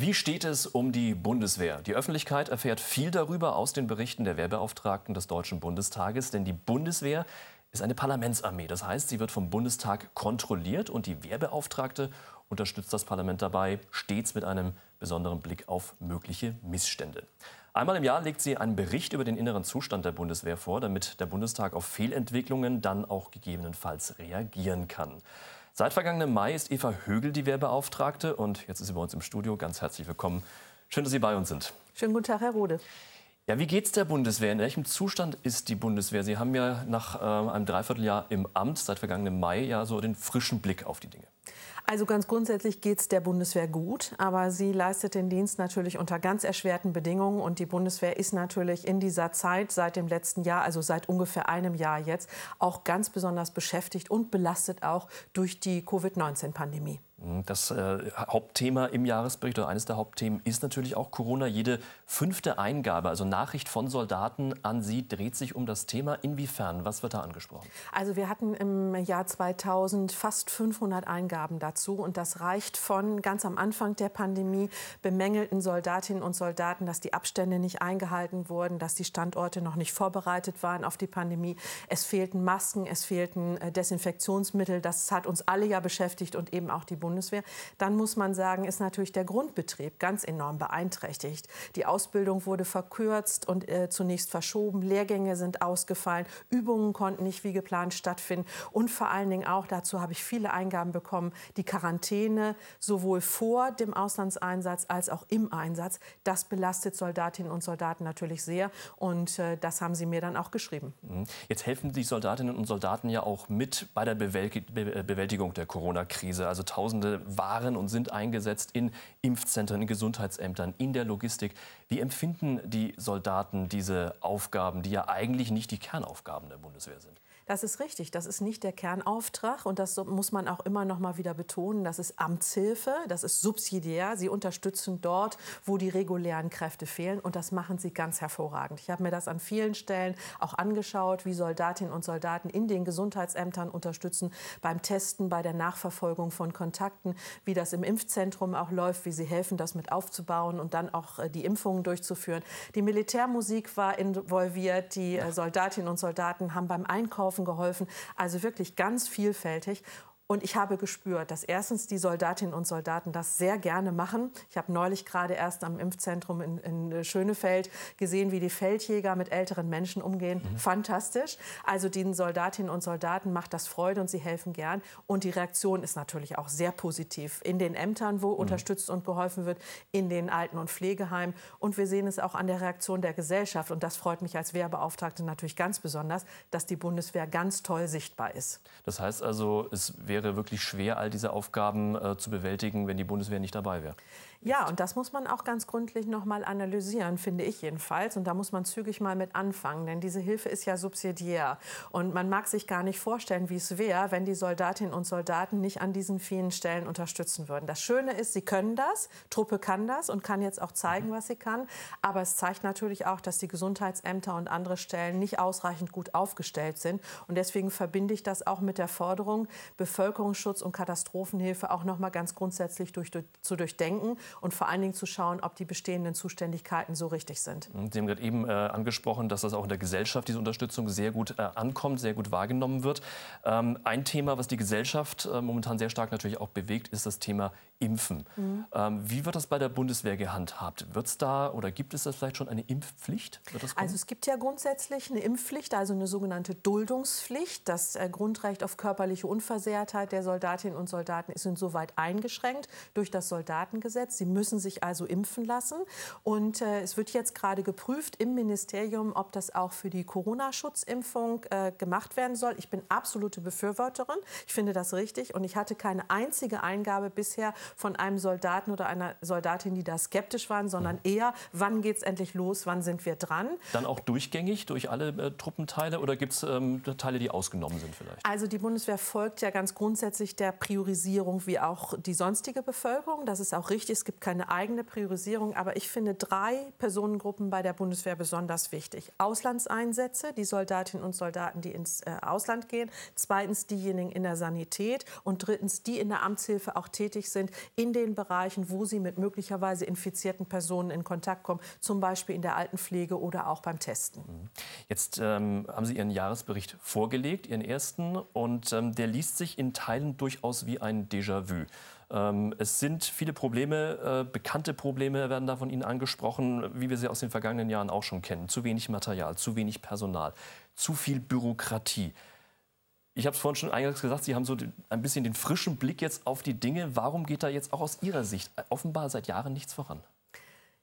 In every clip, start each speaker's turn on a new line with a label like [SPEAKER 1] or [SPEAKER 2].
[SPEAKER 1] Wie steht es um die Bundeswehr? Die Öffentlichkeit erfährt viel darüber aus den Berichten der Wehrbeauftragten des Deutschen Bundestages, denn die Bundeswehr ist eine Parlamentsarmee. Das heißt, sie wird vom Bundestag kontrolliert und die Wehrbeauftragte unterstützt das Parlament dabei, stets mit einem besonderen Blick auf mögliche Missstände. Einmal im Jahr legt sie einen Bericht über den inneren Zustand der Bundeswehr vor, damit der Bundestag auf Fehlentwicklungen dann auch gegebenenfalls reagieren kann. Seit vergangenem Mai ist Eva Högel die Wehrbeauftragte und jetzt ist sie bei uns im Studio. Ganz herzlich willkommen. Schön, dass Sie bei uns sind.
[SPEAKER 2] Schönen guten Tag, Herr Rode.
[SPEAKER 1] Ja, wie geht es der Bundeswehr? In welchem Zustand ist die Bundeswehr? Sie haben ja nach äh, einem Dreivierteljahr im Amt seit vergangenem Mai ja so den frischen Blick auf die Dinge.
[SPEAKER 2] Also ganz grundsätzlich geht es der Bundeswehr gut, aber sie leistet den Dienst natürlich unter ganz erschwerten Bedingungen. Und die Bundeswehr ist natürlich in dieser Zeit seit dem letzten Jahr, also seit ungefähr einem Jahr jetzt, auch ganz besonders beschäftigt und belastet auch durch die Covid-19-Pandemie.
[SPEAKER 1] Das äh, Hauptthema im Jahresbericht oder eines der Hauptthemen ist natürlich auch Corona. Jede fünfte Eingabe, also Nachricht von Soldaten an Sie, dreht sich um das Thema. Inwiefern? Was wird da angesprochen?
[SPEAKER 2] Also wir hatten im Jahr 2000 fast 500 Eingaben dazu und das reicht von ganz am Anfang der Pandemie bemängelten Soldatinnen und Soldaten, dass die Abstände nicht eingehalten wurden, dass die Standorte noch nicht vorbereitet waren auf die Pandemie. Es fehlten Masken, es fehlten äh, Desinfektionsmittel. Das hat uns alle ja beschäftigt und eben auch die Bundeswehr. Bundeswehr, dann muss man sagen, ist natürlich der Grundbetrieb ganz enorm beeinträchtigt. Die Ausbildung wurde verkürzt und äh, zunächst verschoben, Lehrgänge sind ausgefallen, Übungen konnten nicht wie geplant stattfinden und vor allen Dingen auch, dazu habe ich viele Eingaben bekommen, die Quarantäne sowohl vor dem Auslandseinsatz als auch im Einsatz, das belastet Soldatinnen und Soldaten natürlich sehr und äh, das haben sie mir dann auch geschrieben.
[SPEAKER 1] Mhm. Jetzt helfen die Soldatinnen und Soldaten ja auch mit bei der Bewältigung der Corona-Krise. Also tausend Tausende waren und sind eingesetzt in Impfzentren, in Gesundheitsämtern, in der Logistik. Wie empfinden die Soldaten diese Aufgaben, die ja eigentlich nicht die Kernaufgaben der Bundeswehr sind?
[SPEAKER 2] Das ist richtig. Das ist nicht der Kernauftrag. Und das muss man auch immer noch mal wieder betonen. Das ist Amtshilfe. Das ist subsidiär. Sie unterstützen dort, wo die regulären Kräfte fehlen. Und das machen sie ganz hervorragend. Ich habe mir das an vielen Stellen auch angeschaut, wie Soldatinnen und Soldaten in den Gesundheitsämtern unterstützen, beim Testen, bei der Nachverfolgung von Kontakten, wie das im Impfzentrum auch läuft, wie sie helfen, das mit aufzubauen und dann auch äh, die Impfungen durchzuführen. Die Militärmusik war involviert. Die äh, Soldatinnen und Soldaten haben beim Einkaufen Einkaufen geholfen. Also wirklich ganz vielfältig. Und ich habe gespürt, dass erstens die Soldatinnen und Soldaten das sehr gerne machen. Ich habe neulich gerade erst am Impfzentrum in, in Schönefeld gesehen, wie die Feldjäger mit älteren Menschen umgehen. Mhm. Fantastisch. Also den Soldatinnen und Soldaten macht das Freude und sie helfen gern. Und die Reaktion ist natürlich auch sehr positiv. In den Ämtern, wo mhm. unterstützt und geholfen wird, in den Alten- und Pflegeheimen. Und wir sehen es auch an der Reaktion der Gesellschaft. Und das freut mich als Wehrbeauftragte natürlich ganz besonders, dass die Bundeswehr ganz toll sichtbar ist.
[SPEAKER 1] Das heißt also, es wäre wäre wirklich schwer, all diese Aufgaben äh, zu bewältigen, wenn die Bundeswehr nicht dabei wäre.
[SPEAKER 2] Ja, und das muss man auch ganz gründlich noch mal analysieren, finde ich jedenfalls. Und da muss man zügig mal mit anfangen, denn diese Hilfe ist ja subsidiär. Und man mag sich gar nicht vorstellen, wie es wäre, wenn die Soldatinnen und Soldaten nicht an diesen vielen Stellen unterstützen würden. Das Schöne ist, sie können das, Truppe kann das und kann jetzt auch zeigen, was sie kann. Aber es zeigt natürlich auch, dass die Gesundheitsämter und andere Stellen nicht ausreichend gut aufgestellt sind. Und deswegen verbinde ich das auch mit der Forderung, Bevölkerungsschutz und Katastrophenhilfe auch noch mal ganz grundsätzlich durch, durch, zu durchdenken und vor allen Dingen zu schauen, ob die bestehenden Zuständigkeiten so richtig sind.
[SPEAKER 1] Sie haben gerade eben äh, angesprochen, dass das auch in der Gesellschaft, diese Unterstützung, sehr gut äh, ankommt, sehr gut wahrgenommen wird. Ähm, ein Thema, was die Gesellschaft äh, momentan sehr stark natürlich auch bewegt, ist das Thema Impfen. Mhm. Ähm, wie wird das bei der Bundeswehr gehandhabt? Wird es da oder gibt es da vielleicht schon eine Impfpflicht?
[SPEAKER 2] also es gibt ja grundsätzlich eine Impfpflicht, also eine sogenannte Duldungspflicht. Das äh, Grundrecht auf körperliche Unversehrtheit der Soldatinnen und Soldaten ist insoweit eingeschränkt durch das Soldatengesetz. Sie müssen sich also impfen lassen. Und äh, es wird jetzt gerade geprüft im Ministerium, ob das auch für die Corona-Schutzimpfung äh, gemacht werden soll. Ich bin absolute Befürworterin. Ich finde das richtig. Und ich hatte keine einzige Eingabe bisher von einem Soldaten oder einer Soldatin, die da skeptisch waren, sondern mhm. eher, wann geht es endlich los, wann sind wir dran.
[SPEAKER 1] Dann auch durchgängig durch alle äh, Truppenteile oder gibt es ähm, Teile, die ausgenommen sind vielleicht?
[SPEAKER 2] Also die Bundeswehr folgt ja ganz grundsätzlich grundsätzlich der Priorisierung wie auch die sonstige Bevölkerung. Das ist auch richtig. Es gibt keine eigene Priorisierung. Aber ich finde drei Personengruppen bei der Bundeswehr besonders wichtig. Auslandseinsätze, die Soldatinnen und Soldaten, die ins äh, Ausland gehen. Zweitens diejenigen in der Sanität. Und drittens die in der Amtshilfe auch tätig sind in den Bereichen, wo sie mit möglicherweise infizierten Personen in Kontakt kommen. Zum Beispiel in der Altenpflege oder auch beim Testen. Mhm.
[SPEAKER 1] Jetzt ähm, haben Sie Ihren Jahresbericht vorgelegt, Ihren ersten. Und ähm, der liest sich in Teilen durchaus wie ein Déjà-vu. Ähm, es sind viele Probleme, äh, bekannte Probleme werden da von Ihnen angesprochen, wie wir sie aus den vergangenen Jahren auch schon kennen. Zu wenig Material, zu wenig Personal, zu viel Bürokratie. Ich habe es vorhin schon eingangs gesagt, Sie haben so ein bisschen den frischen Blick jetzt auf die Dinge. Warum geht da jetzt auch aus Ihrer Sicht offenbar seit Jahren nichts voran?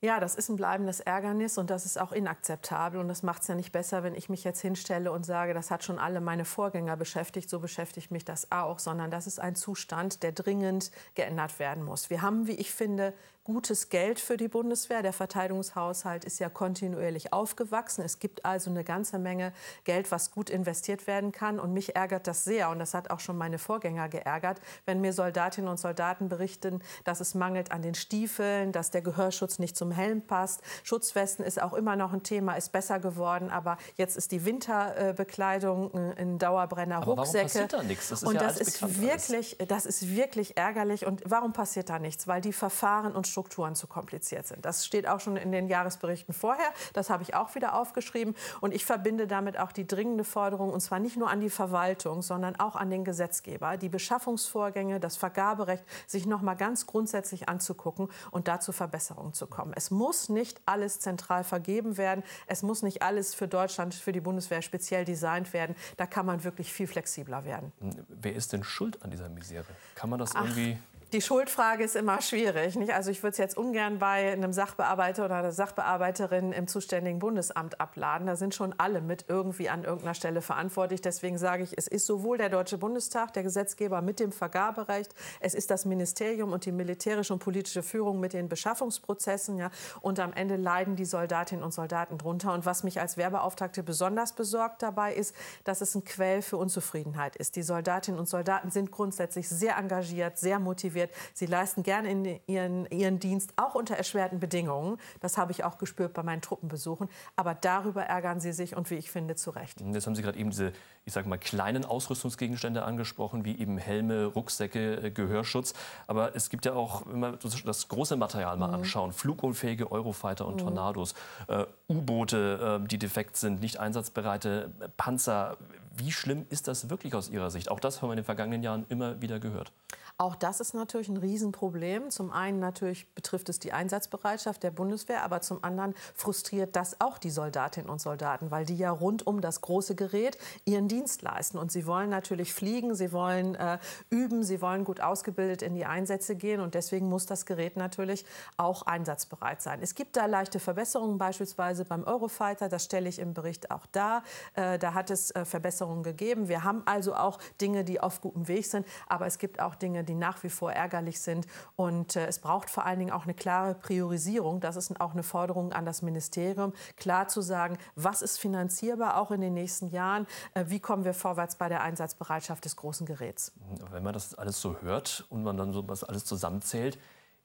[SPEAKER 2] Ja, das ist ein bleibendes Ärgernis und das ist auch inakzeptabel. Und das macht es ja nicht besser, wenn ich mich jetzt hinstelle und sage, das hat schon alle meine Vorgänger beschäftigt, so beschäftigt mich das auch, sondern das ist ein Zustand, der dringend geändert werden muss. Wir haben, wie ich finde, gutes Geld für die Bundeswehr. Der Verteidigungshaushalt ist ja kontinuierlich aufgewachsen. Es gibt also eine ganze Menge Geld, was gut investiert werden kann. Und mich ärgert das sehr. Und das hat auch schon meine Vorgänger geärgert, wenn mir Soldatinnen und Soldaten berichten, dass es mangelt an den Stiefeln, dass der Gehörschutz nicht zum Helm passt. Schutzwesten ist auch immer noch ein Thema, ist besser geworden. Aber jetzt ist die Winterbekleidung ein Dauerbrenner,
[SPEAKER 1] aber
[SPEAKER 2] Rucksäcke.
[SPEAKER 1] Warum passiert da nichts?
[SPEAKER 2] Das ist und ja das, ist wirklich, das ist wirklich ärgerlich. Und warum passiert da nichts? Weil die Verfahren und Strukturen zu kompliziert sind. Das steht auch schon in den Jahresberichten vorher. Das habe ich auch wieder aufgeschrieben. Und ich verbinde damit auch die dringende Forderung, und zwar nicht nur an die Verwaltung, sondern auch an den Gesetzgeber, die Beschaffungsvorgänge, das Vergaberecht sich noch mal ganz grundsätzlich anzugucken und dazu Verbesserungen zu kommen. Es muss nicht alles zentral vergeben werden. Es muss nicht alles für Deutschland, für die Bundeswehr speziell designt werden. Da kann man wirklich viel flexibler werden.
[SPEAKER 1] Wer ist denn schuld an dieser Misere? Kann man das Ach. irgendwie
[SPEAKER 2] die Schuldfrage ist immer schwierig. Nicht? Also ich würde es jetzt ungern bei einem Sachbearbeiter oder einer Sachbearbeiterin im zuständigen Bundesamt abladen. Da sind schon alle mit irgendwie an irgendeiner Stelle verantwortlich. Deswegen sage ich, es ist sowohl der Deutsche Bundestag, der Gesetzgeber mit dem Vergaberecht, es ist das Ministerium und die militärische und politische Führung mit den Beschaffungsprozessen. Ja? Und am Ende leiden die Soldatinnen und Soldaten drunter. Und was mich als Wehrbeauftragte besonders besorgt dabei ist, dass es ein Quell für Unzufriedenheit ist. Die Soldatinnen und Soldaten sind grundsätzlich sehr engagiert, sehr motiviert wird. Sie leisten gerne in ihren, ihren Dienst, auch unter erschwerten Bedingungen. Das habe ich auch gespürt bei meinen Truppenbesuchen. Aber darüber ärgern sie sich und wie ich finde, zu Recht.
[SPEAKER 1] Jetzt haben Sie gerade eben diese, ich sage mal, kleinen Ausrüstungsgegenstände angesprochen, wie eben Helme, Rucksäcke, äh, Gehörschutz. Aber es gibt ja auch, wenn wir das große Material mal mhm. anschauen, flugunfähige Eurofighter und mhm. Tornados, äh, U-Boote, äh, die defekt sind, nicht einsatzbereite Panzer. Wie schlimm ist das wirklich aus Ihrer Sicht? Auch das haben wir in den vergangenen Jahren immer wieder gehört.
[SPEAKER 2] Auch das ist natürlich ein Riesenproblem. Zum einen natürlich betrifft es die Einsatzbereitschaft der Bundeswehr, aber zum anderen frustriert das auch die Soldatinnen und Soldaten, weil die ja rund um das große Gerät ihren Dienst leisten. Und sie wollen natürlich fliegen, sie wollen äh, üben, sie wollen gut ausgebildet in die Einsätze gehen. Und deswegen muss das Gerät natürlich auch einsatzbereit sein. Es gibt da leichte Verbesserungen, beispielsweise beim Eurofighter. Das stelle ich im Bericht auch dar. Äh, da hat es äh, Verbesserungen gegeben. Wir haben also auch Dinge, die auf gutem Weg sind. Aber es gibt auch Dinge, die nach wie vor ärgerlich sind. Und äh, es braucht vor allen Dingen auch eine klare Priorisierung. Das ist auch eine Forderung an das Ministerium, klar zu sagen, was ist finanzierbar auch in den nächsten Jahren, äh, wie kommen wir vorwärts bei der Einsatzbereitschaft des großen Geräts.
[SPEAKER 1] Wenn man das alles so hört und man dann so was alles zusammenzählt,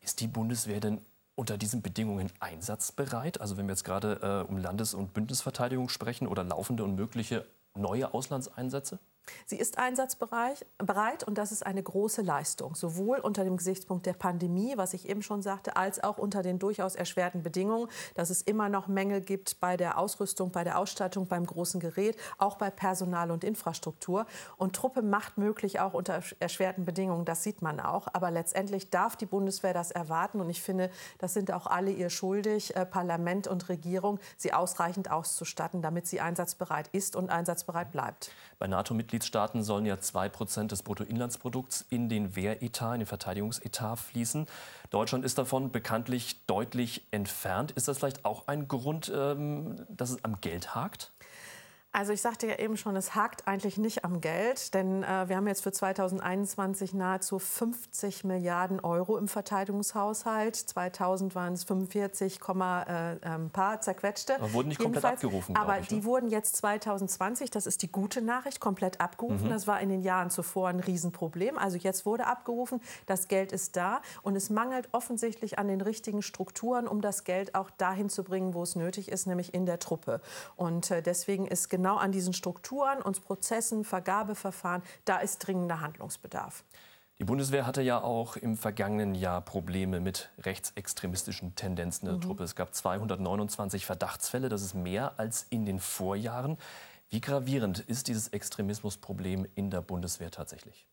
[SPEAKER 1] ist die Bundeswehr denn unter diesen Bedingungen einsatzbereit? Also wenn wir jetzt gerade äh, um Landes- und Bündnisverteidigung sprechen oder laufende und mögliche neue Auslandseinsätze?
[SPEAKER 2] Sie ist einsatzbereit und das ist eine große Leistung, sowohl unter dem Gesichtspunkt der Pandemie, was ich eben schon sagte, als auch unter den durchaus erschwerten Bedingungen, dass es immer noch Mängel gibt bei der Ausrüstung, bei der Ausstattung, beim großen Gerät, auch bei Personal und Infrastruktur. Und Truppe macht möglich auch unter erschwerten Bedingungen, das sieht man auch. Aber letztendlich darf die Bundeswehr das erwarten und ich finde, das sind auch alle ihr schuldig, äh, Parlament und Regierung, sie ausreichend auszustatten, damit sie einsatzbereit ist und einsatzbereit bleibt.
[SPEAKER 1] Bei NATO-Mitgliedstaaten sollen ja 2 Prozent des Bruttoinlandsprodukts in den Wehretat, in den Verteidigungsetat fließen. Deutschland ist davon bekanntlich deutlich entfernt. Ist das vielleicht auch ein Grund, ähm, dass es am Geld hakt?
[SPEAKER 2] Also ich sagte ja eben schon, es hakt eigentlich nicht am Geld, denn äh, wir haben jetzt für 2021 nahezu 50 Milliarden Euro im Verteidigungshaushalt. 2000 waren es 45, äh, ein paar zerquetschte.
[SPEAKER 1] Aber wurden nicht komplett Jedenfalls. abgerufen.
[SPEAKER 2] Aber
[SPEAKER 1] ich,
[SPEAKER 2] die ne? wurden jetzt 2020, das ist die gute Nachricht, komplett abgerufen. Mhm. Das war in den Jahren zuvor ein Riesenproblem. Also jetzt wurde abgerufen, das Geld ist da und es mangelt offensichtlich an den richtigen Strukturen, um das Geld auch dahin zu bringen, wo es nötig ist, nämlich in der Truppe. Und äh, deswegen ist genau genau an diesen Strukturen und Prozessen, Vergabeverfahren, da ist dringender Handlungsbedarf.
[SPEAKER 1] Die Bundeswehr hatte ja auch im vergangenen Jahr Probleme mit rechtsextremistischen Tendenzen der mhm. Truppe. Es gab 229 Verdachtsfälle, das ist mehr als in den Vorjahren. Wie gravierend ist dieses Extremismusproblem in der Bundeswehr tatsächlich?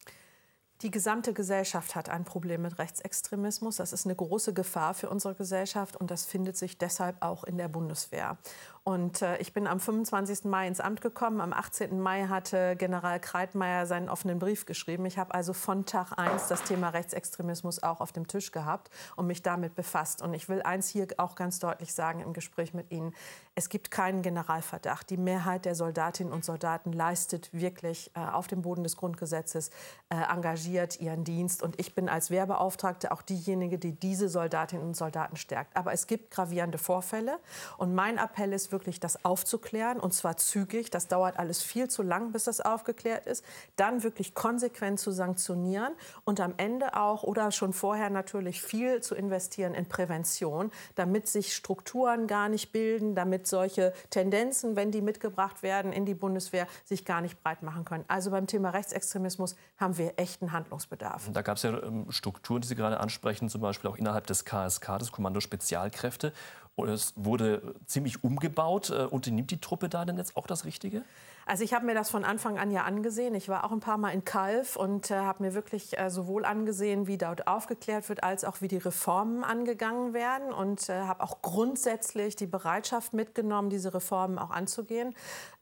[SPEAKER 2] Die gesamte Gesellschaft hat ein Problem mit Rechtsextremismus. Das ist eine große Gefahr für unsere Gesellschaft und das findet sich deshalb auch in der Bundeswehr. Und äh, ich bin am 25. Mai ins Amt gekommen. Am 18. Mai hatte General Kreitmeier seinen offenen Brief geschrieben. Ich habe also von Tag 1 das Thema Rechtsextremismus auch auf dem Tisch gehabt und mich damit befasst. Und ich will eins hier auch ganz deutlich sagen im Gespräch mit Ihnen. Es gibt keinen Generalverdacht. Die Mehrheit der Soldatinnen und Soldaten leistet wirklich äh, auf dem Boden des Grundgesetzes äh, engagiert ihren Dienst. Und ich bin als Wehrbeauftragte auch diejenige, die diese Soldatinnen und Soldaten stärkt. Aber es gibt gravierende Vorfälle. Und mein Appell ist wirklich das aufzuklären und zwar zügig. Das dauert alles viel zu lang, bis das aufgeklärt ist. Dann wirklich konsequent zu sanktionieren und am Ende auch oder schon vorher natürlich viel zu investieren in Prävention, damit sich Strukturen gar nicht bilden, damit solche Tendenzen, wenn die mitgebracht werden in die Bundeswehr, sich gar nicht breit machen können. Also beim Thema Rechtsextremismus haben wir echten Handlungsbedarf.
[SPEAKER 1] Da gab es ja ähm, Strukturen, die Sie gerade ansprechen, zum Beispiel auch innerhalb des KSK, des Kommando Spezialkräfte. Es wurde ziemlich umgebaut. Äh, unternimmt die Truppe da denn jetzt auch das Richtige?
[SPEAKER 2] Also ich habe mir das von Anfang an ja angesehen. Ich war auch ein paar Mal in Kalf und äh, habe mir wirklich äh, sowohl angesehen, wie dort aufgeklärt wird, als auch wie die Reformen angegangen werden und äh, habe auch grundsätzlich die Bereitschaft mitgenommen, diese Reformen auch anzugehen.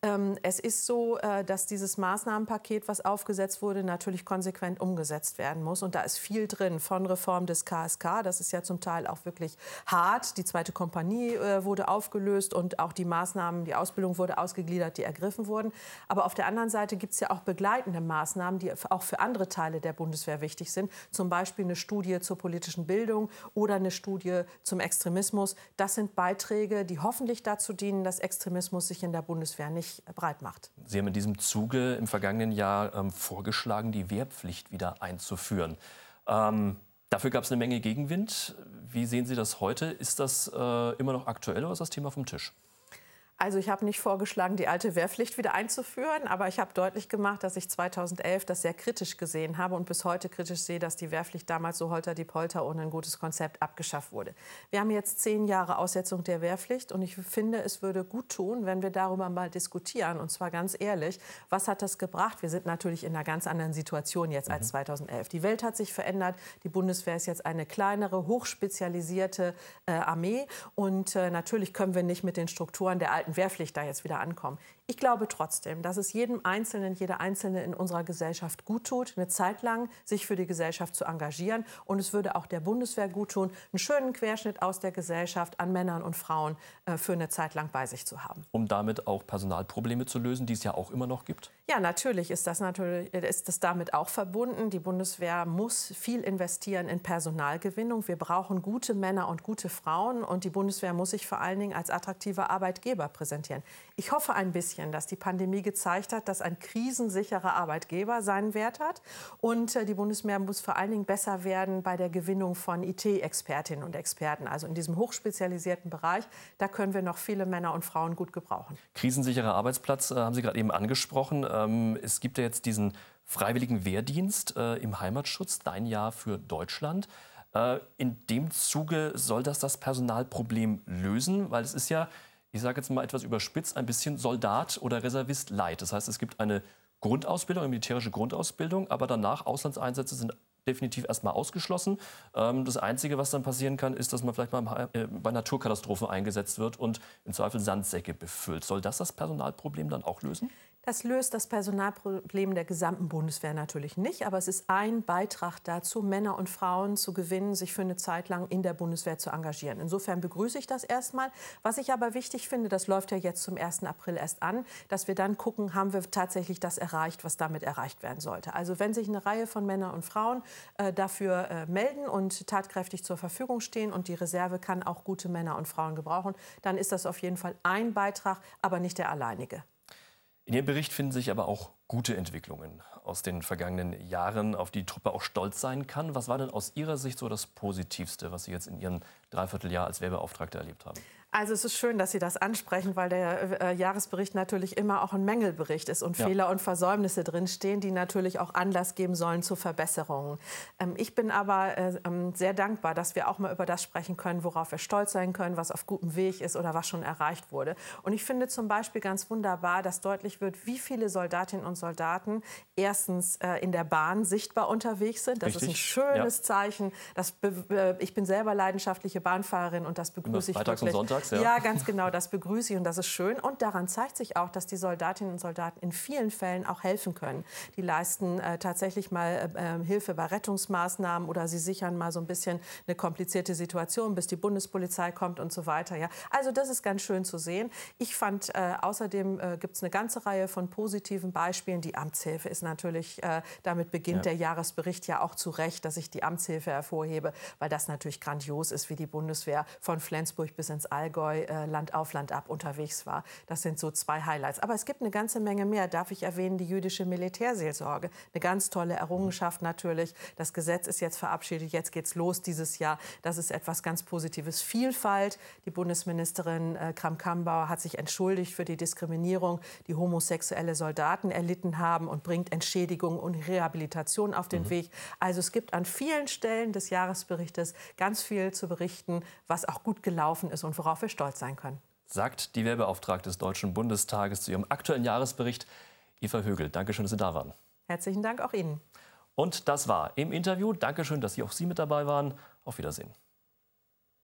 [SPEAKER 2] Ähm, es ist so, äh, dass dieses Maßnahmenpaket, was aufgesetzt wurde, natürlich konsequent umgesetzt werden muss. Und da ist viel drin von Reform des KSK. Das ist ja zum Teil auch wirklich hart. Die zweite Kompanie äh, wurde aufgelöst und auch die Maßnahmen, die Ausbildung wurde ausgegliedert, die ergriffen wurden. Aber auf der anderen Seite gibt es ja auch begleitende Maßnahmen, die auch für andere Teile der Bundeswehr wichtig sind. Zum Beispiel eine Studie zur politischen Bildung oder eine Studie zum Extremismus. Das sind Beiträge, die hoffentlich dazu dienen, dass Extremismus sich in der Bundeswehr nicht breit macht.
[SPEAKER 1] Sie haben in diesem Zuge im vergangenen Jahr ähm, vorgeschlagen, die Wehrpflicht wieder einzuführen. Ähm, dafür gab es eine Menge Gegenwind. Wie sehen Sie das heute? Ist das äh, immer noch aktuell oder ist das Thema vom Tisch?
[SPEAKER 2] Also ich habe nicht vorgeschlagen, die alte Wehrpflicht wieder einzuführen, aber ich habe deutlich gemacht, dass ich 2011 das sehr kritisch gesehen habe und bis heute kritisch sehe, dass die Wehrpflicht damals so holter die Polter ohne ein gutes Konzept abgeschafft wurde. Wir haben jetzt zehn Jahre Aussetzung der Wehrpflicht und ich finde, es würde gut tun, wenn wir darüber mal diskutieren und zwar ganz ehrlich, was hat das gebracht? Wir sind natürlich in einer ganz anderen Situation jetzt mhm. als 2011. Die Welt hat sich verändert, die Bundeswehr ist jetzt eine kleinere, hochspezialisierte äh, Armee und äh, natürlich können wir nicht mit den Strukturen der alten Wehrpflicht da jetzt wieder ankommen. Ich glaube trotzdem, dass es jedem Einzelnen, jeder Einzelne in unserer Gesellschaft gut tut, eine Zeit lang sich für die Gesellschaft zu engagieren. Und es würde auch der Bundeswehr gut tun, einen schönen Querschnitt aus der Gesellschaft an Männern und Frauen äh, für eine Zeit lang bei sich zu haben.
[SPEAKER 1] Um damit auch Personalprobleme zu lösen, die es ja auch immer noch gibt?
[SPEAKER 2] Ja, natürlich ist das, natürlich, ist das damit auch verbunden. Die Bundeswehr muss viel investieren in Personalgewinnung. Wir brauchen gute Männer und gute Frauen. Und die Bundeswehr muss sich vor allen Dingen als attraktiver Arbeitgeber präsentieren. Ich hoffe ein bisschen, dass die Pandemie gezeigt hat, dass ein krisensicherer Arbeitgeber seinen Wert hat. Und äh, die Bundeswehr muss vor allen Dingen besser werden bei der Gewinnung von IT-Expertinnen und Experten. Also in diesem hochspezialisierten Bereich, da können wir noch viele Männer und Frauen gut gebrauchen.
[SPEAKER 1] Krisensicherer Arbeitsplatz äh, haben Sie gerade eben angesprochen. Ähm, es gibt ja jetzt diesen freiwilligen Wehrdienst äh, im Heimatschutz, dein Jahr für Deutschland. In dem Zuge soll das das Personalproblem lösen, weil es ist ja, ich sage jetzt mal etwas überspitzt, ein bisschen Soldat oder Reservist light. Das heißt, es gibt eine Grundausbildung, eine militärische Grundausbildung, aber danach Auslandseinsätze sind definitiv erstmal ausgeschlossen. Ähm, das Einzige, was dann passieren kann, ist, dass man vielleicht mal äh, bei Naturkatastrophen eingesetzt wird und im Zweifel Sandsäcke befüllt. Soll das das Personalproblem dann auch lösen?
[SPEAKER 2] Das löst das Personalproblem der gesamten Bundeswehr natürlich nicht, aber es ist ein Beitrag dazu, Männer und Frauen zu gewinnen, sich für eine Zeit lang in der Bundeswehr zu engagieren. Insofern begrüße ich das erstmal. Was ich aber wichtig finde, das läuft ja jetzt zum 1. April erst an, dass wir dann gucken, haben wir tatsächlich das erreicht, was damit erreicht werden sollte. Also wenn sich eine Reihe von Männern und Frauen äh, dafür äh, melden und tatkräftig zur Verfügung stehen und die Reserve kann auch gute Männer und Frauen gebrauchen, dann ist das auf jeden Fall ein Beitrag, aber nicht der alleinige.
[SPEAKER 1] In Ihrem Bericht finden sich aber auch gute Entwicklungen aus den vergangenen Jahren, auf die Truppe auch stolz sein kann. Was war denn aus Ihrer Sicht so das Positivste, was Sie jetzt in Ihrem Dreivierteljahr als Wehrbeauftragter erlebt haben?
[SPEAKER 2] Also es ist schön, dass Sie das ansprechen, weil der äh, Jahresbericht natürlich immer auch ein Mängelbericht ist und ja. Fehler und Versäumnisse drinstehen, die natürlich auch Anlass geben sollen zu Verbesserungen. Ähm, ich bin aber äh, ähm, sehr dankbar, dass wir auch mal über das sprechen können, worauf wir stolz sein können, was auf gutem Weg ist oder was schon erreicht wurde. Und ich finde zum Beispiel ganz wunderbar, dass deutlich wird, wie viele Soldatinnen und Soldaten erstens äh, in der Bahn sichtbar unterwegs sind. Das Richtig. ist ein schönes ja. Zeichen. Das äh, ich bin selber leidenschaftliche Bahnfahrerin und das begrüße ich
[SPEAKER 1] Freitags wirklich. Und Sonntags
[SPEAKER 2] ja. ja, ganz genau, das begrüße ich und das ist schön. Und daran zeigt sich auch, dass die Soldatinnen und Soldaten in vielen Fällen auch helfen können. Die leisten äh, tatsächlich mal äh, äh, Hilfe bei Rettungsmaßnahmen oder sie sichern mal so ein bisschen eine komplizierte Situation, bis die Bundespolizei kommt und so weiter. Ja. Also das ist ganz schön zu sehen. Ich fand äh, außerdem äh, gibt es eine ganze Reihe von positiven Beispielen. Die Amtshilfe ist natürlich, äh, damit beginnt ja. der Jahresbericht ja auch zu Recht, dass ich die Amtshilfe hervorhebe, weil das natürlich grandios ist, wie die Bundeswehr von Flensburg bis ins Allgäu Allgäu äh, Land auf Land ab unterwegs war. Das sind so zwei Highlights. Aber es gibt eine ganze Menge mehr. Darf ich erwähnen, die jüdische Militärseelsorge. Eine ganz tolle Errungenschaft natürlich. Das Gesetz ist jetzt verabschiedet. Jetzt geht's los dieses Jahr. Das ist etwas ganz Positives. Vielfalt. Die Bundesministerin äh, Kram-Kambauer hat sich entschuldigt für die Diskriminierung, die homosexuelle Soldaten erlitten haben und bringt Entschädigung und Rehabilitation auf den mhm. Weg. Also es gibt an vielen Stellen des Jahresberichtes ganz viel zu berichten, was auch gut gelaufen ist und worauf wir stolz sein können.
[SPEAKER 1] Sagt die Wehrbeauftragte des Deutschen Bundestages zu ihrem aktuellen Jahresbericht, Eva Högel. Dankeschön, dass Sie da waren.
[SPEAKER 2] Herzlichen Dank auch Ihnen.
[SPEAKER 1] Und das war im Interview. Dankeschön, dass Sie auch Sie mit dabei waren. Auf Wiedersehen.